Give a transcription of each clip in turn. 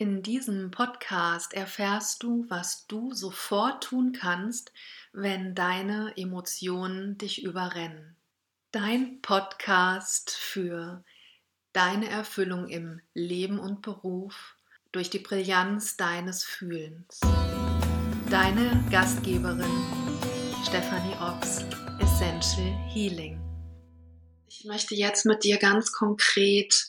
In diesem Podcast erfährst du, was du sofort tun kannst, wenn deine Emotionen dich überrennen. Dein Podcast für deine Erfüllung im Leben und Beruf durch die Brillanz deines Fühlens. Deine Gastgeberin Stephanie Ochs, Essential Healing. Ich möchte jetzt mit dir ganz konkret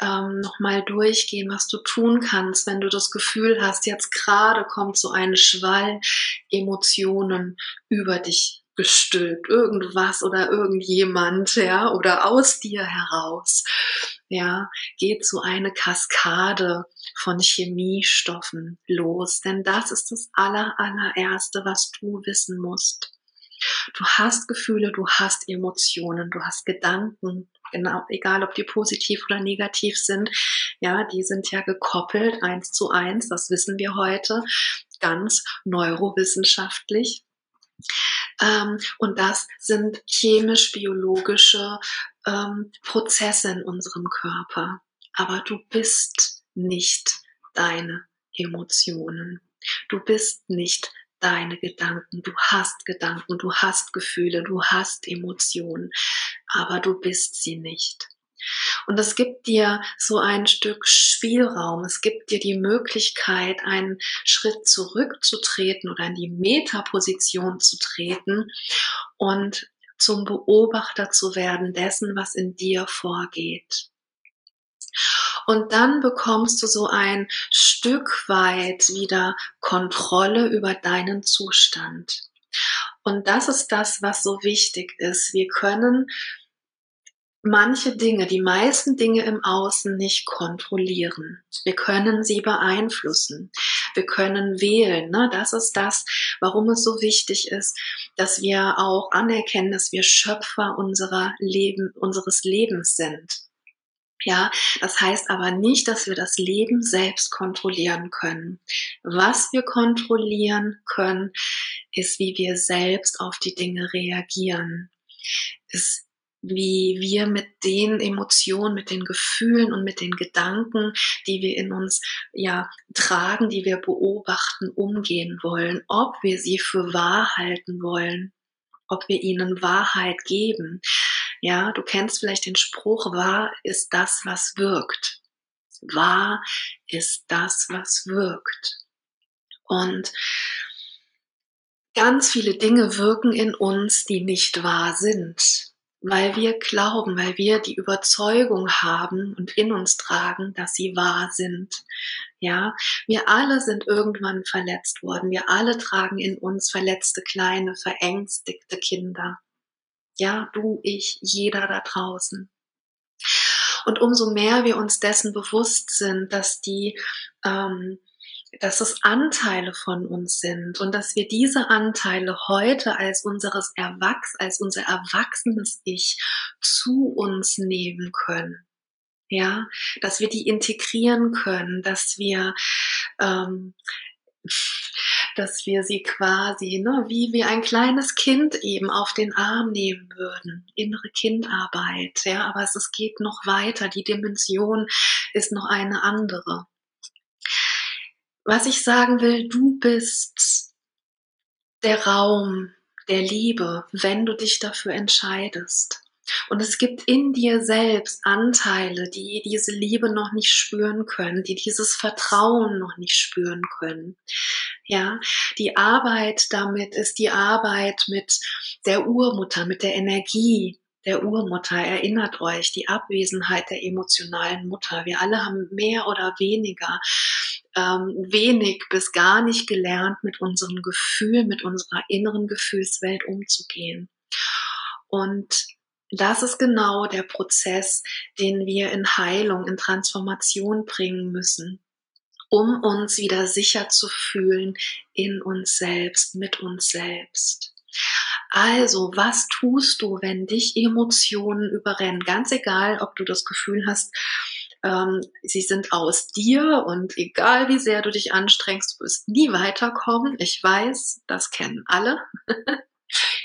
ähm, nochmal durchgehen, was du tun kannst, wenn du das Gefühl hast, jetzt gerade kommt so ein Schwall Emotionen über dich gestülpt, irgendwas oder irgendjemand, ja, oder aus dir heraus, ja, geht so eine Kaskade von Chemiestoffen los, denn das ist das aller, allererste, was du wissen musst. Du hast Gefühle, du hast Emotionen, du hast Gedanken, genau, egal ob die positiv oder negativ sind, ja, die sind ja gekoppelt eins zu eins, das wissen wir heute ganz neurowissenschaftlich. Ähm, und das sind chemisch-biologische ähm, Prozesse in unserem Körper. Aber du bist nicht deine Emotionen. Du bist nicht deine Gedanken. Du hast Gedanken, du hast Gefühle, du hast Emotionen, aber du bist sie nicht. Und es gibt dir so ein Stück Spielraum. Es gibt dir die Möglichkeit, einen Schritt zurückzutreten oder in die Metaposition zu treten und zum Beobachter zu werden dessen, was in dir vorgeht. Und dann bekommst du so ein Stück weit wieder Kontrolle über deinen Zustand. Und das ist das, was so wichtig ist. Wir können manche Dinge, die meisten Dinge im Außen nicht kontrollieren. Wir können sie beeinflussen. Wir können wählen. Ne? Das ist das, warum es so wichtig ist, dass wir auch anerkennen, dass wir Schöpfer unserer Leben, unseres Lebens sind. Ja, das heißt aber nicht, dass wir das Leben selbst kontrollieren können. Was wir kontrollieren können, ist, wie wir selbst auf die Dinge reagieren. Ist, wie wir mit den Emotionen, mit den Gefühlen und mit den Gedanken, die wir in uns ja tragen, die wir beobachten, umgehen wollen, ob wir sie für wahr halten wollen, ob wir ihnen Wahrheit geben. Ja, du kennst vielleicht den Spruch, wahr ist das, was wirkt. Wahr ist das, was wirkt. Und ganz viele Dinge wirken in uns, die nicht wahr sind, weil wir glauben, weil wir die Überzeugung haben und in uns tragen, dass sie wahr sind. Ja, wir alle sind irgendwann verletzt worden. Wir alle tragen in uns verletzte kleine, verängstigte Kinder. Ja, du, ich, jeder da draußen. Und umso mehr wir uns dessen bewusst sind, dass die, ähm, dass es Anteile von uns sind und dass wir diese Anteile heute als unseres Erwachs, als unser erwachsenes Ich zu uns nehmen können. Ja, dass wir die integrieren können, dass wir ähm, dass wir sie quasi, ne, wie wir ein kleines Kind eben auf den Arm nehmen würden. Innere Kindarbeit, ja, aber es, es geht noch weiter. Die Dimension ist noch eine andere. Was ich sagen will, du bist der Raum der Liebe, wenn du dich dafür entscheidest. Und es gibt in dir selbst Anteile, die diese Liebe noch nicht spüren können, die dieses Vertrauen noch nicht spüren können. Ja, die Arbeit damit ist die Arbeit mit der Urmutter, mit der Energie der Urmutter. Erinnert euch, die Abwesenheit der emotionalen Mutter. Wir alle haben mehr oder weniger ähm, wenig bis gar nicht gelernt, mit unserem Gefühl, mit unserer inneren Gefühlswelt umzugehen. Und das ist genau der Prozess, den wir in Heilung, in Transformation bringen müssen, um uns wieder sicher zu fühlen in uns selbst, mit uns selbst. Also, was tust du, wenn dich Emotionen überrennen? Ganz egal, ob du das Gefühl hast, ähm, sie sind aus dir und egal wie sehr du dich anstrengst, du wirst nie weiterkommen. Ich weiß, das kennen alle.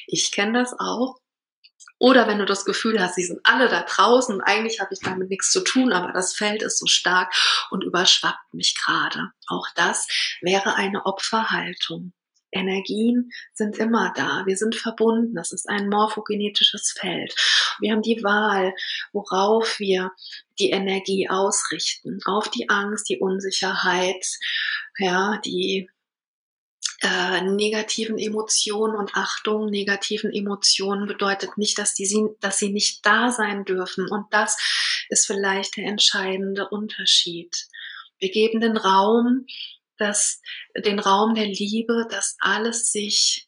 ich kenne das auch. Oder wenn du das Gefühl hast, sie sind alle da draußen und eigentlich habe ich damit nichts zu tun, aber das Feld ist so stark und überschwappt mich gerade. Auch das wäre eine Opferhaltung. Energien sind immer da. Wir sind verbunden. Das ist ein morphogenetisches Feld. Wir haben die Wahl, worauf wir die Energie ausrichten. Auf die Angst, die Unsicherheit, ja, die äh, negativen Emotionen und Achtung, negativen Emotionen bedeutet nicht, dass, die, dass sie nicht da sein dürfen. Und das ist vielleicht der entscheidende Unterschied. Wir geben den Raum, dass, den Raum der Liebe, dass alles sich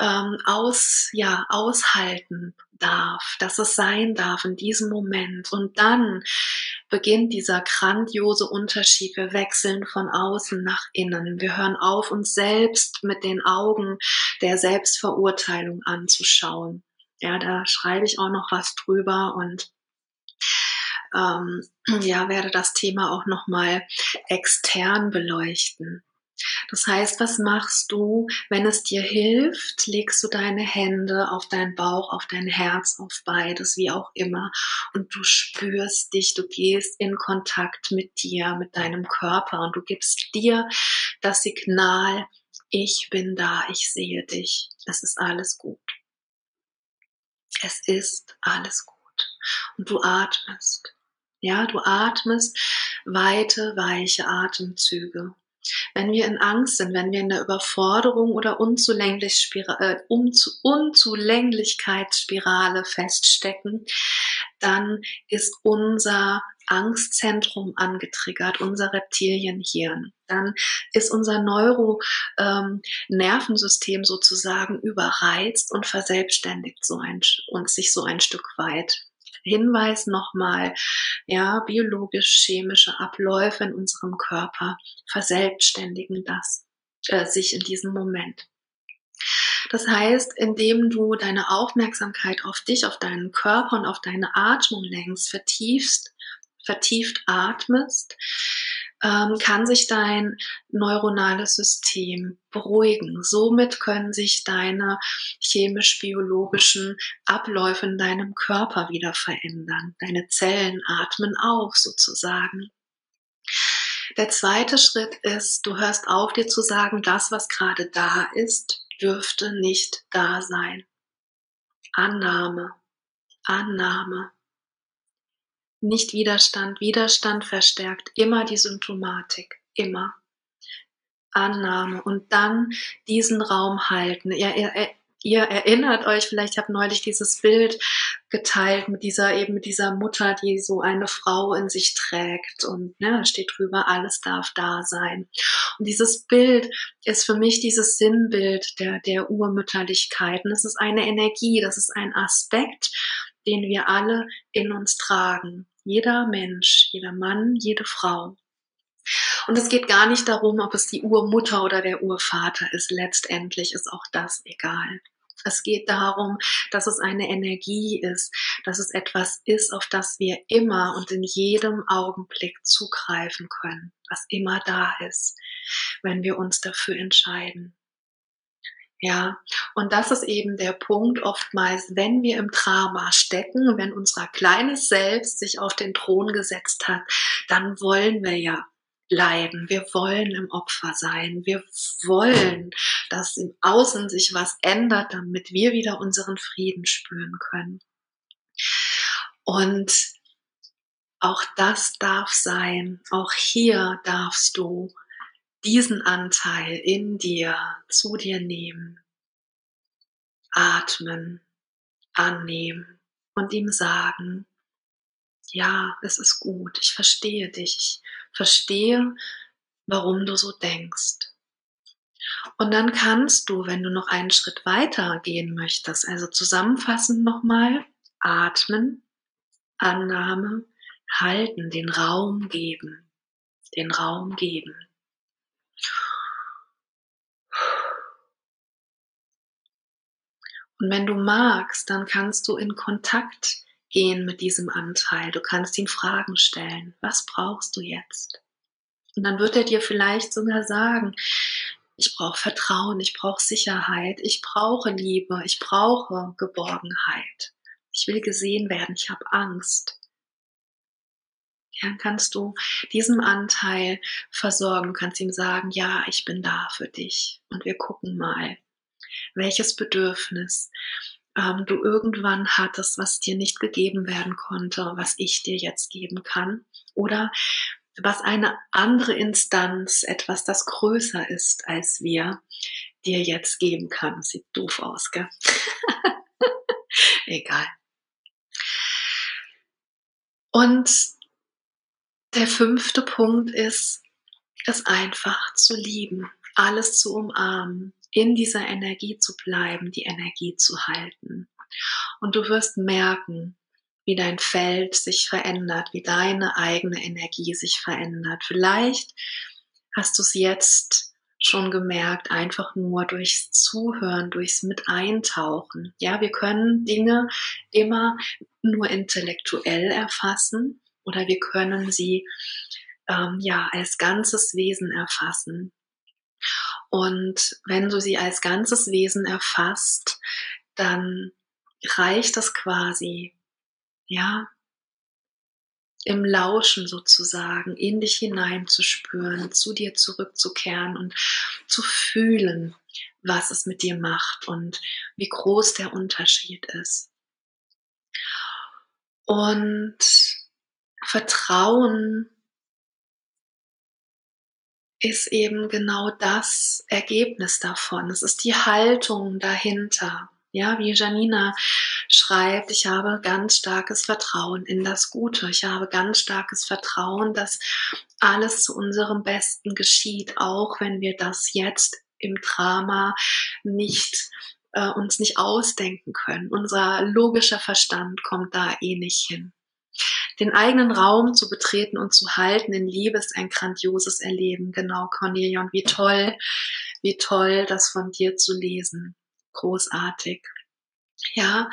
ähm, aus, ja, aushalten darf, dass es sein darf in diesem Moment. Und dann beginnt dieser grandiose Unterschied. Wir wechseln von außen nach innen. Wir hören auf, uns selbst mit den Augen der Selbstverurteilung anzuschauen. Ja, da schreibe ich auch noch was drüber und ähm, ja, werde das Thema auch nochmal extern beleuchten. Das heißt, was machst du, wenn es dir hilft? Legst du deine Hände auf deinen Bauch, auf dein Herz, auf beides, wie auch immer. Und du spürst dich, du gehst in Kontakt mit dir, mit deinem Körper und du gibst dir das Signal, ich bin da, ich sehe dich. Es ist alles gut. Es ist alles gut. Und du atmest. Ja, du atmest weite, weiche Atemzüge. Wenn wir in Angst sind, wenn wir in der Überforderung oder äh, Unzulänglichkeitsspirale feststecken, dann ist unser Angstzentrum angetriggert, unser Reptilienhirn. Dann ist unser Neuronervensystem ähm, sozusagen überreizt und verselbstständigt so ein, und sich so ein Stück weit. Hinweis nochmal, ja, biologisch-chemische Abläufe in unserem Körper verselbstständigen das, äh, sich in diesem Moment. Das heißt, indem du deine Aufmerksamkeit auf dich, auf deinen Körper und auf deine Atmung lenkst, vertiefst, vertieft atmest, ähm, kann sich dein neuronales System beruhigen. Somit können sich deine chemisch-biologischen Abläufe in deinem Körper wieder verändern. Deine Zellen atmen auf sozusagen. Der zweite Schritt ist, du hörst auf dir zu sagen, das, was gerade da ist, dürfte nicht da sein. Annahme, Annahme, nicht Widerstand. Widerstand verstärkt immer die Symptomatik. Immer. Annahme und dann diesen Raum halten. Ihr, ihr, ihr erinnert euch vielleicht, ich habe neulich dieses Bild geteilt mit dieser eben mit dieser Mutter, die so eine Frau in sich trägt und ne, steht drüber, alles darf da sein. Und dieses Bild ist für mich dieses Sinnbild der, der Urmütterlichkeit. Und es ist eine Energie, das ist ein Aspekt, den wir alle in uns tragen. Jeder Mensch, jeder Mann, jede Frau. Und es geht gar nicht darum, ob es die Urmutter oder der Urvater ist. Letztendlich ist auch das egal. Es geht darum, dass es eine Energie ist, dass es etwas ist, auf das wir immer und in jedem Augenblick zugreifen können, was immer da ist, wenn wir uns dafür entscheiden. Ja, und das ist eben der Punkt oftmals, wenn wir im Drama stecken, wenn unser kleines Selbst sich auf den Thron gesetzt hat, dann wollen wir ja leiden. Wir wollen im Opfer sein. Wir wollen, dass im Außen sich was ändert, damit wir wieder unseren Frieden spüren können. Und auch das darf sein. Auch hier darfst du diesen Anteil in dir zu dir nehmen, atmen, annehmen und ihm sagen, ja, es ist gut, ich verstehe dich, ich verstehe, warum du so denkst. Und dann kannst du, wenn du noch einen Schritt weiter gehen möchtest, also zusammenfassend nochmal, atmen, Annahme, halten, den Raum geben, den Raum geben. Und wenn du magst, dann kannst du in Kontakt gehen mit diesem Anteil. Du kannst ihn Fragen stellen. Was brauchst du jetzt? Und dann wird er dir vielleicht sogar sagen, Ich brauche Vertrauen, ich brauche Sicherheit, ich brauche Liebe, ich brauche Geborgenheit. Ich will gesehen werden, ich habe Angst. Ja, kannst du diesem Anteil versorgen, kannst ihm sagen, ja, ich bin da für dich und wir gucken mal, welches Bedürfnis ähm, du irgendwann hattest, was dir nicht gegeben werden konnte, was ich dir jetzt geben kann oder was eine andere Instanz, etwas, das größer ist als wir, dir jetzt geben kann. Sieht doof aus, gell? Egal. Und der fünfte Punkt ist, es einfach zu lieben, alles zu umarmen, in dieser Energie zu bleiben, die Energie zu halten. Und du wirst merken, wie dein Feld sich verändert, wie deine eigene Energie sich verändert. Vielleicht hast du es jetzt schon gemerkt, einfach nur durchs Zuhören, durchs Mit eintauchen. Ja, wir können Dinge immer nur intellektuell erfassen oder wir können sie ähm, ja als ganzes Wesen erfassen. Und wenn du sie als ganzes Wesen erfasst, dann reicht das quasi, ja, im Lauschen sozusagen, in dich hineinzuspüren, zu dir zurückzukehren und zu fühlen, was es mit dir macht und wie groß der Unterschied ist. Und Vertrauen ist eben genau das Ergebnis davon. Es ist die Haltung dahinter. Ja, wie Janina schreibt, ich habe ganz starkes Vertrauen in das Gute. Ich habe ganz starkes Vertrauen, dass alles zu unserem Besten geschieht, auch wenn wir das jetzt im Drama nicht äh, uns nicht ausdenken können. Unser logischer Verstand kommt da eh nicht hin. Den eigenen Raum zu betreten und zu halten in Liebe ist ein grandioses Erleben. Genau, Cornelia. Und wie toll, wie toll, das von dir zu lesen großartig. Ja,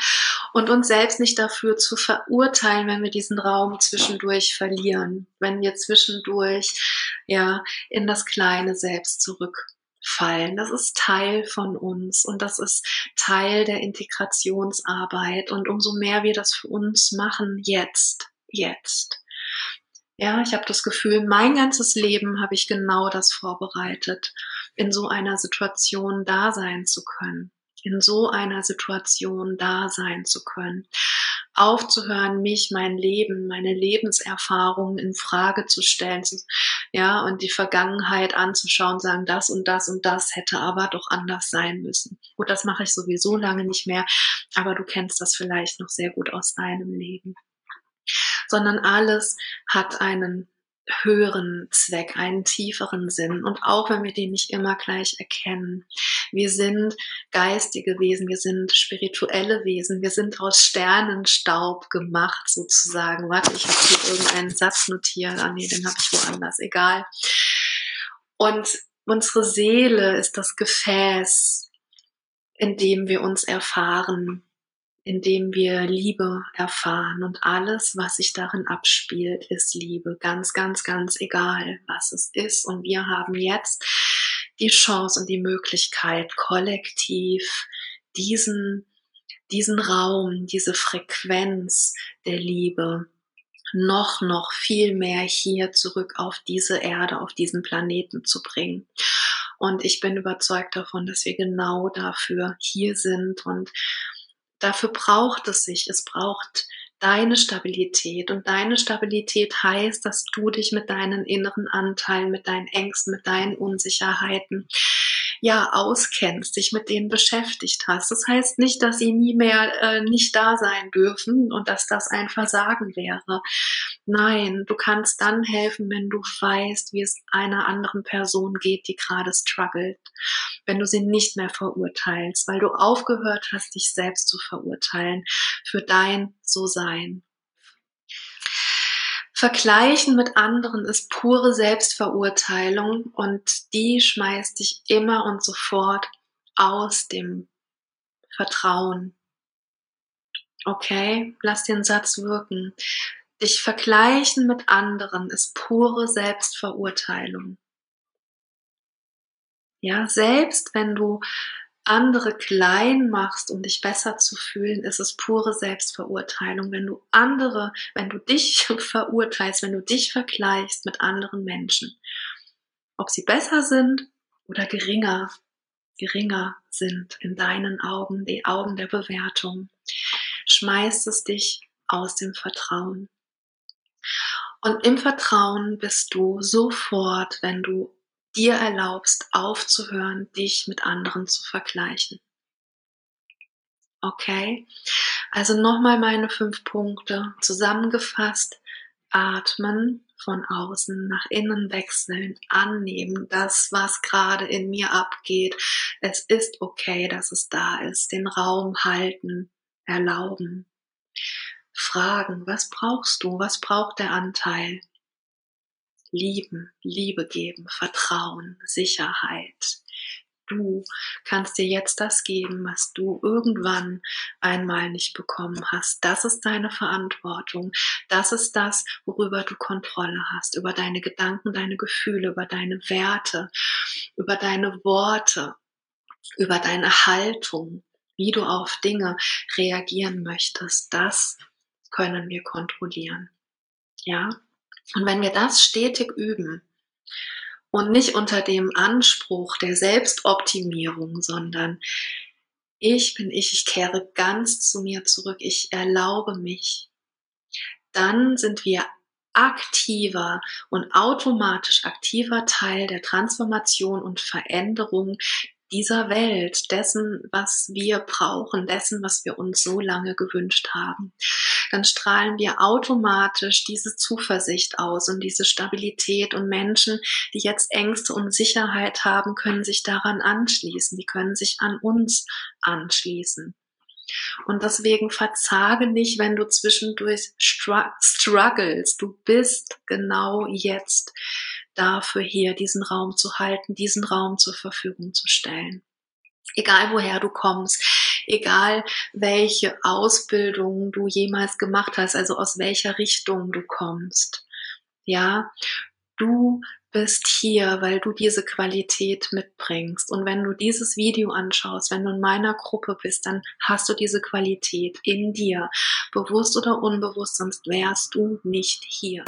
und uns selbst nicht dafür zu verurteilen, wenn wir diesen Raum zwischendurch verlieren, wenn wir zwischendurch, ja, in das kleine Selbst zurückfallen. Das ist Teil von uns und das ist Teil der Integrationsarbeit. Und umso mehr wir das für uns machen, jetzt, jetzt. Ja, ich habe das Gefühl, mein ganzes Leben habe ich genau das vorbereitet, in so einer Situation da sein zu können in so einer Situation da sein zu können. Aufzuhören, mich, mein Leben, meine Lebenserfahrungen in Frage zu stellen, ja, und die Vergangenheit anzuschauen, sagen, das und das und das hätte aber doch anders sein müssen. Gut, das mache ich sowieso lange nicht mehr, aber du kennst das vielleicht noch sehr gut aus deinem Leben. Sondern alles hat einen höheren Zweck, einen tieferen Sinn. Und auch wenn wir den nicht immer gleich erkennen, wir sind geistige Wesen, wir sind spirituelle Wesen, wir sind aus Sternenstaub gemacht sozusagen. Warte, ich habe hier irgendeinen Satz notiert. Ah nee, den habe ich woanders. Egal. Und unsere Seele ist das Gefäß, in dem wir uns erfahren, indem wir Liebe erfahren und alles, was sich darin abspielt, ist Liebe. Ganz, ganz, ganz egal, was es ist. Und wir haben jetzt die Chance und die Möglichkeit, kollektiv diesen, diesen Raum, diese Frequenz der Liebe noch, noch viel mehr hier zurück auf diese Erde, auf diesen Planeten zu bringen. Und ich bin überzeugt davon, dass wir genau dafür hier sind und dafür braucht es sich. Es braucht deine Stabilität. Und deine Stabilität heißt, dass du dich mit deinen inneren Anteilen, mit deinen Ängsten, mit deinen Unsicherheiten ja auskennst, dich mit denen beschäftigt hast. Das heißt nicht, dass sie nie mehr äh, nicht da sein dürfen und dass das ein Versagen wäre. Nein, du kannst dann helfen, wenn du weißt, wie es einer anderen Person geht, die gerade struggelt. Wenn du sie nicht mehr verurteilst, weil du aufgehört hast, dich selbst zu verurteilen für dein So-Sein. Vergleichen mit anderen ist pure Selbstverurteilung und die schmeißt dich immer und sofort aus dem Vertrauen. Okay, lass den Satz wirken. Dich vergleichen mit anderen ist pure Selbstverurteilung. Ja, selbst wenn du andere klein machst, um dich besser zu fühlen, ist es pure Selbstverurteilung. Wenn du andere, wenn du dich verurteilst, wenn du dich vergleichst mit anderen Menschen, ob sie besser sind oder geringer, geringer sind in deinen Augen, die Augen der Bewertung, schmeißt es dich aus dem Vertrauen. Und im Vertrauen bist du sofort, wenn du dir erlaubst, aufzuhören, dich mit anderen zu vergleichen. Okay? Also nochmal meine fünf Punkte zusammengefasst. Atmen, von außen nach innen wechseln, annehmen, das, was gerade in mir abgeht. Es ist okay, dass es da ist. Den Raum halten, erlauben. Fragen, was brauchst du? Was braucht der Anteil? Lieben, Liebe geben, Vertrauen, Sicherheit. Du kannst dir jetzt das geben, was du irgendwann einmal nicht bekommen hast. Das ist deine Verantwortung. Das ist das, worüber du Kontrolle hast, über deine Gedanken, deine Gefühle, über deine Werte, über deine Worte, über deine Haltung, wie du auf Dinge reagieren möchtest. Das können wir kontrollieren. Ja? Und wenn wir das stetig üben und nicht unter dem Anspruch der Selbstoptimierung, sondern ich bin ich, ich kehre ganz zu mir zurück, ich erlaube mich, dann sind wir aktiver und automatisch aktiver Teil der Transformation und Veränderung dieser Welt, dessen, was wir brauchen, dessen, was wir uns so lange gewünscht haben, dann strahlen wir automatisch diese Zuversicht aus und diese Stabilität und Menschen, die jetzt Ängste und Sicherheit haben, können sich daran anschließen, die können sich an uns anschließen. Und deswegen verzage nicht, wenn du zwischendurch struggles. Du bist genau jetzt dafür hier, diesen Raum zu halten, diesen Raum zur Verfügung zu stellen. Egal woher du kommst, egal welche Ausbildung du jemals gemacht hast, also aus welcher Richtung du kommst. Ja, du bist hier, weil du diese Qualität mitbringst. Und wenn du dieses Video anschaust, wenn du in meiner Gruppe bist, dann hast du diese Qualität in dir, bewusst oder unbewusst, sonst wärst du nicht hier.